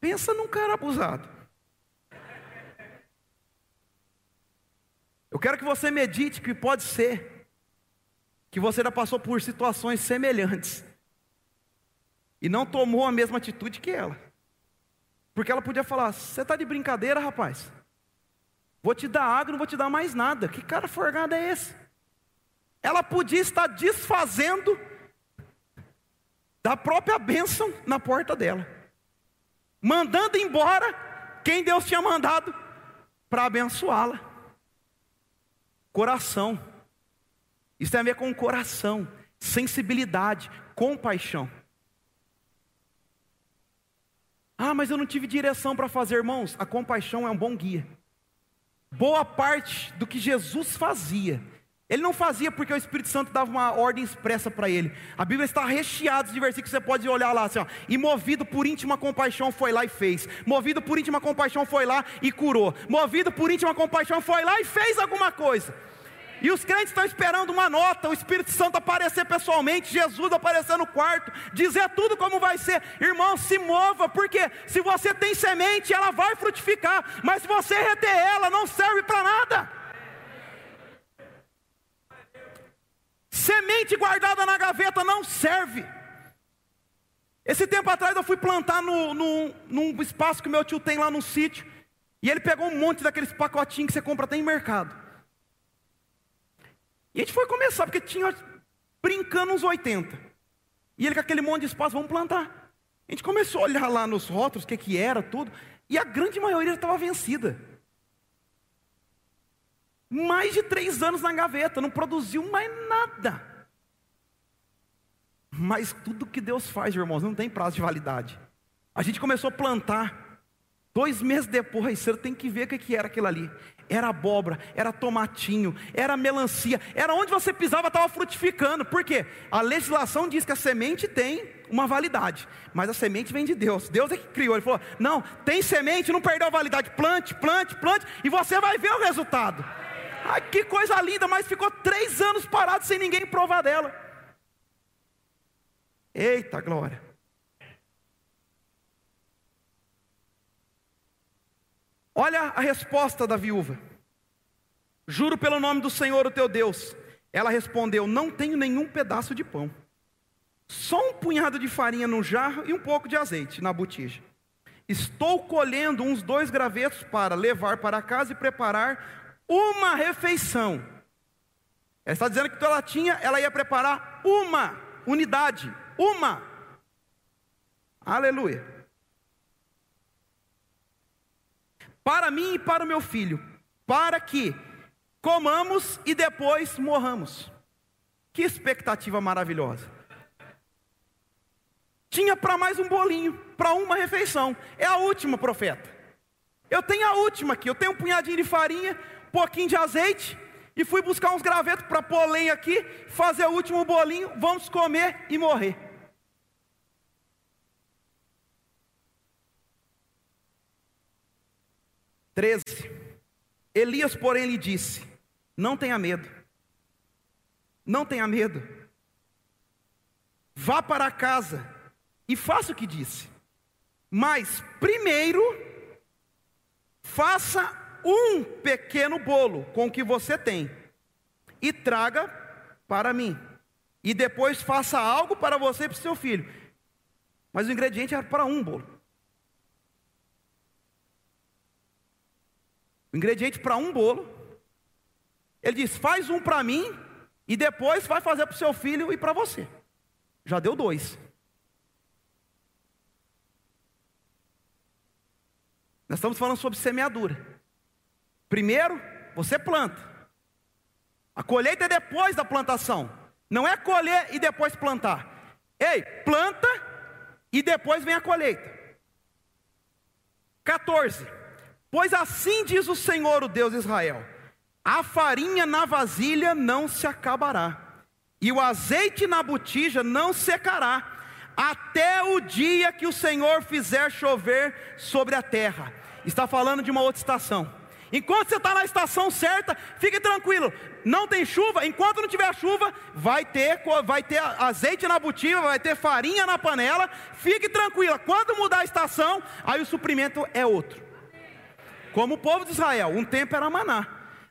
Pensa num cara abusado. Eu quero que você medite que pode ser que você já passou por situações semelhantes e não tomou a mesma atitude que ela. Porque ela podia falar: Você está de brincadeira, rapaz? Vou te dar água, não vou te dar mais nada. Que cara forgado é esse? Ela podia estar desfazendo da própria bênção na porta dela, mandando embora quem Deus tinha mandado para abençoá-la. Coração, isso tem a ver com coração, sensibilidade, compaixão. Ah, mas eu não tive direção para fazer, irmãos. A compaixão é um bom guia. Boa parte do que Jesus fazia, ele não fazia porque o Espírito Santo dava uma ordem expressa para ele. A Bíblia está recheada de versículos, você pode olhar lá assim, ó, e movido por íntima compaixão foi lá e fez. Movido por íntima compaixão foi lá e curou. Movido por íntima compaixão foi lá e fez alguma coisa. E os crentes estão esperando uma nota, o Espírito Santo aparecer pessoalmente, Jesus aparecer no quarto, dizer tudo como vai ser. Irmão, se mova, porque se você tem semente, ela vai frutificar, mas se você reter ela, não serve para nada. Semente guardada na gaveta não serve. Esse tempo atrás eu fui plantar no, no, num espaço que meu tio tem lá no sítio, e ele pegou um monte daqueles pacotinhos que você compra até em mercado. E a gente foi começar, porque tinha brincando uns 80. E ele com aquele monte de espaço, vamos plantar. A gente começou a olhar lá nos rótulos o que, que era, tudo, e a grande maioria estava vencida. Mais de três anos na gaveta, não produziu mais nada. Mas tudo que Deus faz, irmãos, não tem prazo de validade. A gente começou a plantar. Dois meses depois, você tem que ver o que era aquilo ali. Era abóbora, era tomatinho, era melancia, era onde você pisava estava frutificando. Por quê? A legislação diz que a semente tem uma validade, mas a semente vem de Deus. Deus é que criou. Ele falou: não, tem semente, não perdeu a validade. Plante, plante, plante, e você vai ver o resultado. Ai, que coisa linda, mas ficou três anos parado sem ninguém provar dela. Eita glória. Olha a resposta da viúva. Juro pelo nome do Senhor, o teu Deus. Ela respondeu: Não tenho nenhum pedaço de pão, só um punhado de farinha no jarro e um pouco de azeite na botija. Estou colhendo uns dois gravetos para levar para casa e preparar uma refeição. Ela está dizendo que ela tinha, ela ia preparar uma unidade, uma. Aleluia. Para mim e para o meu filho, para que comamos e depois morramos. Que expectativa maravilhosa. Tinha para mais um bolinho, para uma refeição. É a última, profeta. Eu tenho a última aqui. Eu tenho um punhadinho de farinha, um pouquinho de azeite. E fui buscar uns gravetos para pôr lenha aqui, fazer o último bolinho, vamos comer e morrer. 13. Elias, porém, lhe disse: Não tenha medo, não tenha medo, vá para casa e faça o que disse, mas primeiro, faça um pequeno bolo com o que você tem e traga para mim, e depois faça algo para você e para o seu filho. Mas o ingrediente era para um bolo. Ingrediente para um bolo. Ele diz: faz um para mim e depois vai fazer para o seu filho e para você. Já deu dois. Nós estamos falando sobre semeadura. Primeiro, você planta. A colheita é depois da plantação. Não é colher e depois plantar. Ei, planta e depois vem a colheita. 14. Pois assim diz o Senhor, o Deus de Israel: a farinha na vasilha não se acabará, e o azeite na botija não secará, até o dia que o Senhor fizer chover sobre a terra. Está falando de uma outra estação. Enquanto você está na estação certa, fique tranquilo. Não tem chuva, enquanto não tiver chuva, vai ter, vai ter azeite na botija, vai ter farinha na panela. Fique tranquila. Quando mudar a estação, aí o suprimento é outro. Como o povo de Israel, um tempo era maná.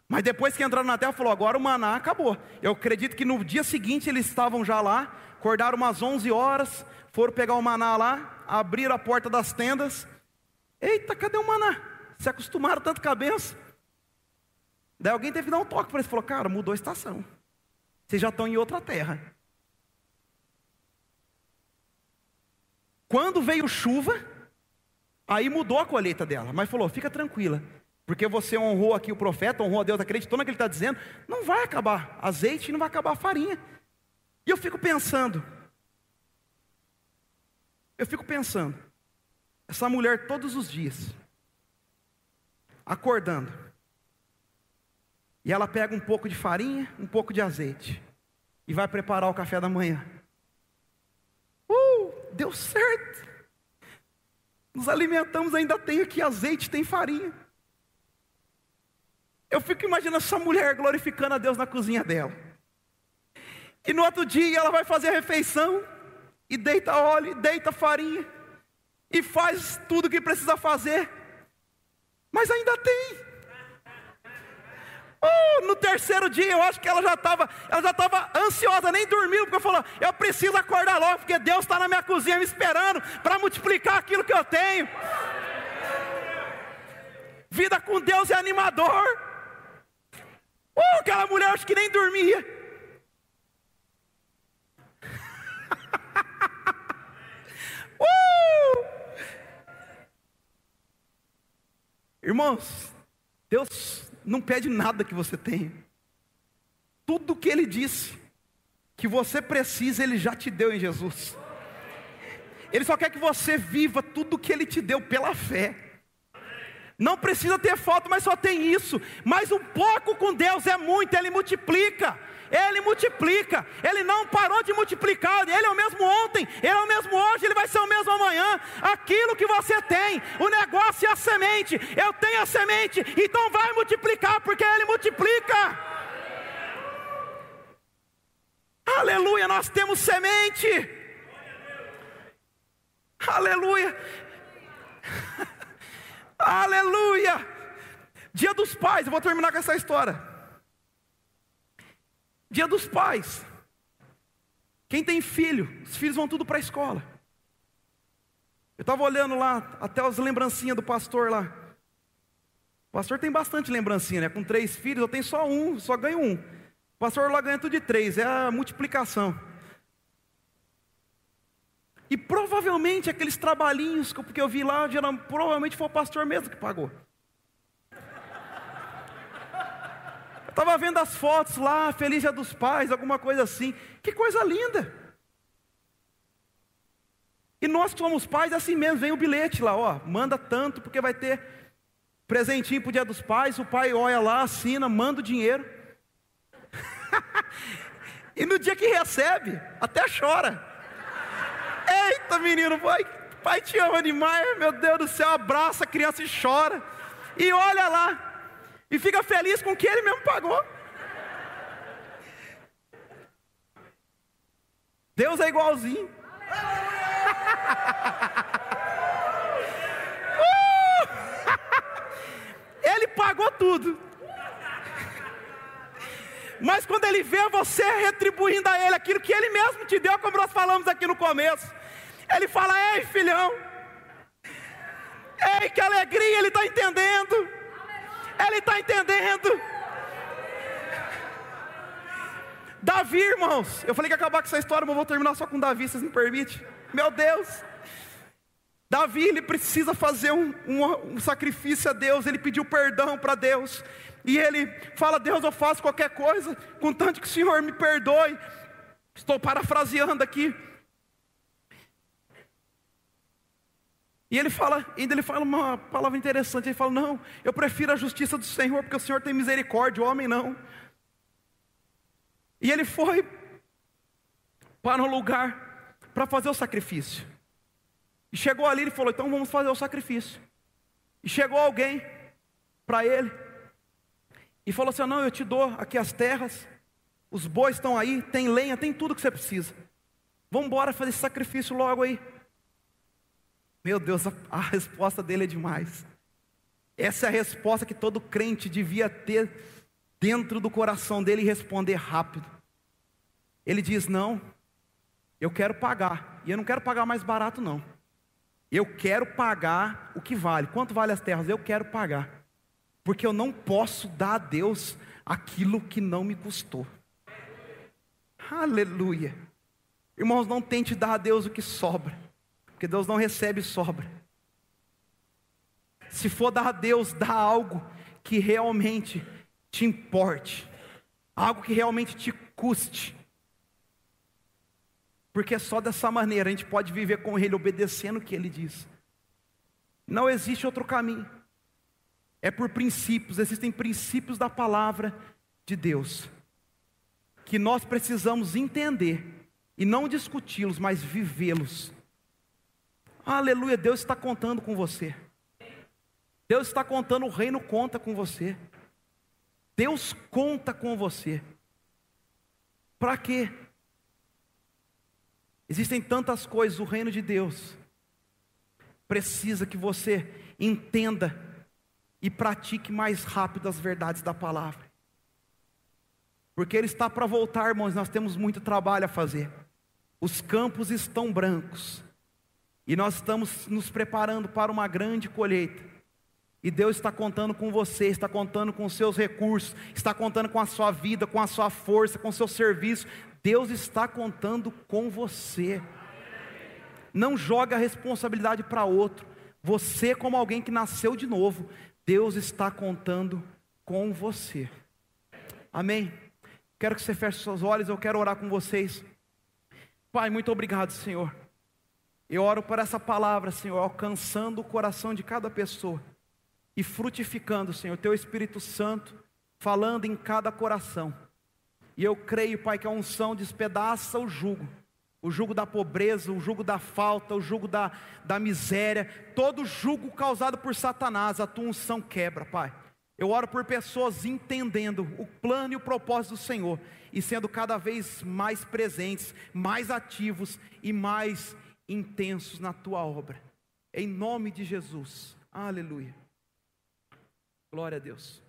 Mas depois que entraram na terra, falou: agora o maná acabou. Eu acredito que no dia seguinte eles estavam já lá, acordaram umas 11 horas, foram pegar o maná lá, abriram a porta das tendas. Eita, cadê o maná? Se acostumaram tanto com a benção. Daí alguém teve que dar um toque para eles: falou, cara, mudou a estação. Vocês já estão em outra terra. Quando veio chuva, Aí mudou a colheita dela, mas falou: fica tranquila, porque você honrou aqui o profeta, honrou a Deus, acreditou no que ele está dizendo, não vai acabar azeite, não vai acabar farinha. E eu fico pensando, eu fico pensando, essa mulher todos os dias, acordando, e ela pega um pouco de farinha, um pouco de azeite, e vai preparar o café da manhã. Uh, deu certo. Nos alimentamos, ainda tem aqui azeite, tem farinha. Eu fico imaginando essa mulher glorificando a Deus na cozinha dela. E no outro dia ela vai fazer a refeição, e deita óleo, e deita farinha, e faz tudo o que precisa fazer, mas ainda tem. Oh, no terceiro dia eu acho que ela já estava, ela já estava ansiosa, nem dormiu, porque eu falou, eu preciso acordar logo, porque Deus está na minha cozinha me esperando para multiplicar aquilo que eu tenho. Vida com Deus é animador. Uh, aquela mulher acho que nem dormia. uh! Irmãos, Deus não pede nada que você tenha. Tudo que Ele disse que você precisa, Ele já te deu em Jesus. Ele só quer que você viva tudo que Ele te deu pela fé. Não precisa ter foto, mas só tem isso. Mas um pouco com Deus é muito, Ele multiplica. Ele multiplica, Ele não parou de multiplicar, Ele é o mesmo ontem, Ele é o mesmo hoje, Ele vai ser o mesmo amanhã. Aquilo que você tem, o negócio é a semente, eu tenho a semente, então vai multiplicar, porque Ele multiplica. Aleluia, nós temos semente. Aleluia. Aleluia. Dia dos pais, eu vou terminar com essa história. Dia dos pais. Quem tem filho, os filhos vão tudo para a escola. Eu estava olhando lá, até as lembrancinhas do pastor lá. O pastor tem bastante lembrancinha, né? Com três filhos, eu tenho só um, só ganho um. O pastor lá ganha tudo de três, é a multiplicação. E provavelmente aqueles trabalhinhos que eu vi lá, provavelmente foi o pastor mesmo que pagou. Estava vendo as fotos lá, Feliz Dia dos Pais, alguma coisa assim. Que coisa linda. E nós que somos pais, é assim mesmo, vem o bilhete lá, ó, manda tanto, porque vai ter presentinho para o Dia dos Pais, o pai olha lá, assina, manda o dinheiro. e no dia que recebe, até chora. Eita menino, pai, pai te ama demais, meu Deus do céu, abraça a criança e chora. E olha lá, e fica feliz com o que ele mesmo pagou. Deus é igualzinho. Ele pagou tudo. Mas quando ele vê você retribuindo a ele aquilo que ele mesmo te deu, como nós falamos aqui no começo, ele fala: Ei, filhão, ei, que alegria, ele está entendendo. Ele está entendendo. Davi, irmãos, eu falei que ia acabar com essa história, mas vou terminar só com Davi, vocês me permitem? Meu Deus, Davi, ele precisa fazer um, um, um sacrifício a Deus, ele pediu perdão para Deus, e ele fala: Deus, eu faço qualquer coisa, contanto que o Senhor me perdoe. Estou parafraseando aqui, E ele fala, ainda ele fala uma palavra interessante, ele fala: "Não, eu prefiro a justiça do Senhor, porque o Senhor tem misericórdia, o homem não". E ele foi para um lugar para fazer o sacrifício. E chegou ali, ele falou: "Então vamos fazer o sacrifício". E chegou alguém para ele e falou assim: "Não, eu te dou aqui as terras, os bois estão aí, tem lenha, tem tudo que você precisa. Vamos embora fazer esse sacrifício logo aí". Meu Deus, a, resposta dele é demais. Essa é a resposta que todo crente devia ter dentro do coração dele e responder rápido. Ele diz: Não, eu quero pagar, e eu não quero pagar mais barato, não. Eu quero pagar o que vale. Quanto vale as terras? Eu quero pagar, porque eu não posso dar a Deus aquilo que não me custou. Aleluia. Irmãos, não tente dar a Deus o que sobra. Porque Deus não recebe sobra. Se for dar a Deus, dá algo que realmente te importe, algo que realmente te custe. Porque só dessa maneira a gente pode viver com Ele, obedecendo o que Ele diz. Não existe outro caminho. É por princípios, existem princípios da palavra de Deus, que nós precisamos entender e não discuti-los, mas vivê-los Aleluia, Deus está contando com você. Deus está contando, o reino conta com você. Deus conta com você. Para quê? Existem tantas coisas, o reino de Deus precisa que você entenda e pratique mais rápido as verdades da palavra. Porque ele está para voltar, irmãos, nós temos muito trabalho a fazer. Os campos estão brancos. E nós estamos nos preparando para uma grande colheita. E Deus está contando com você, está contando com os seus recursos, está contando com a sua vida, com a sua força, com o seu serviço. Deus está contando com você. Não joga a responsabilidade para outro. Você, como alguém que nasceu de novo, Deus está contando com você. Amém? Quero que você feche seus olhos, eu quero orar com vocês. Pai, muito obrigado, Senhor. Eu oro por essa palavra, Senhor, alcançando o coração de cada pessoa e frutificando, Senhor, Teu Espírito Santo, falando em cada coração. E eu creio, Pai, que a unção despedaça o jugo, o jugo da pobreza, o jugo da falta, o jugo da, da miséria, todo jugo causado por Satanás, a Tua unção quebra, Pai. Eu oro por pessoas entendendo o plano e o propósito do Senhor e sendo cada vez mais presentes, mais ativos e mais intensos na tua obra. Em nome de Jesus. Aleluia. Glória a Deus.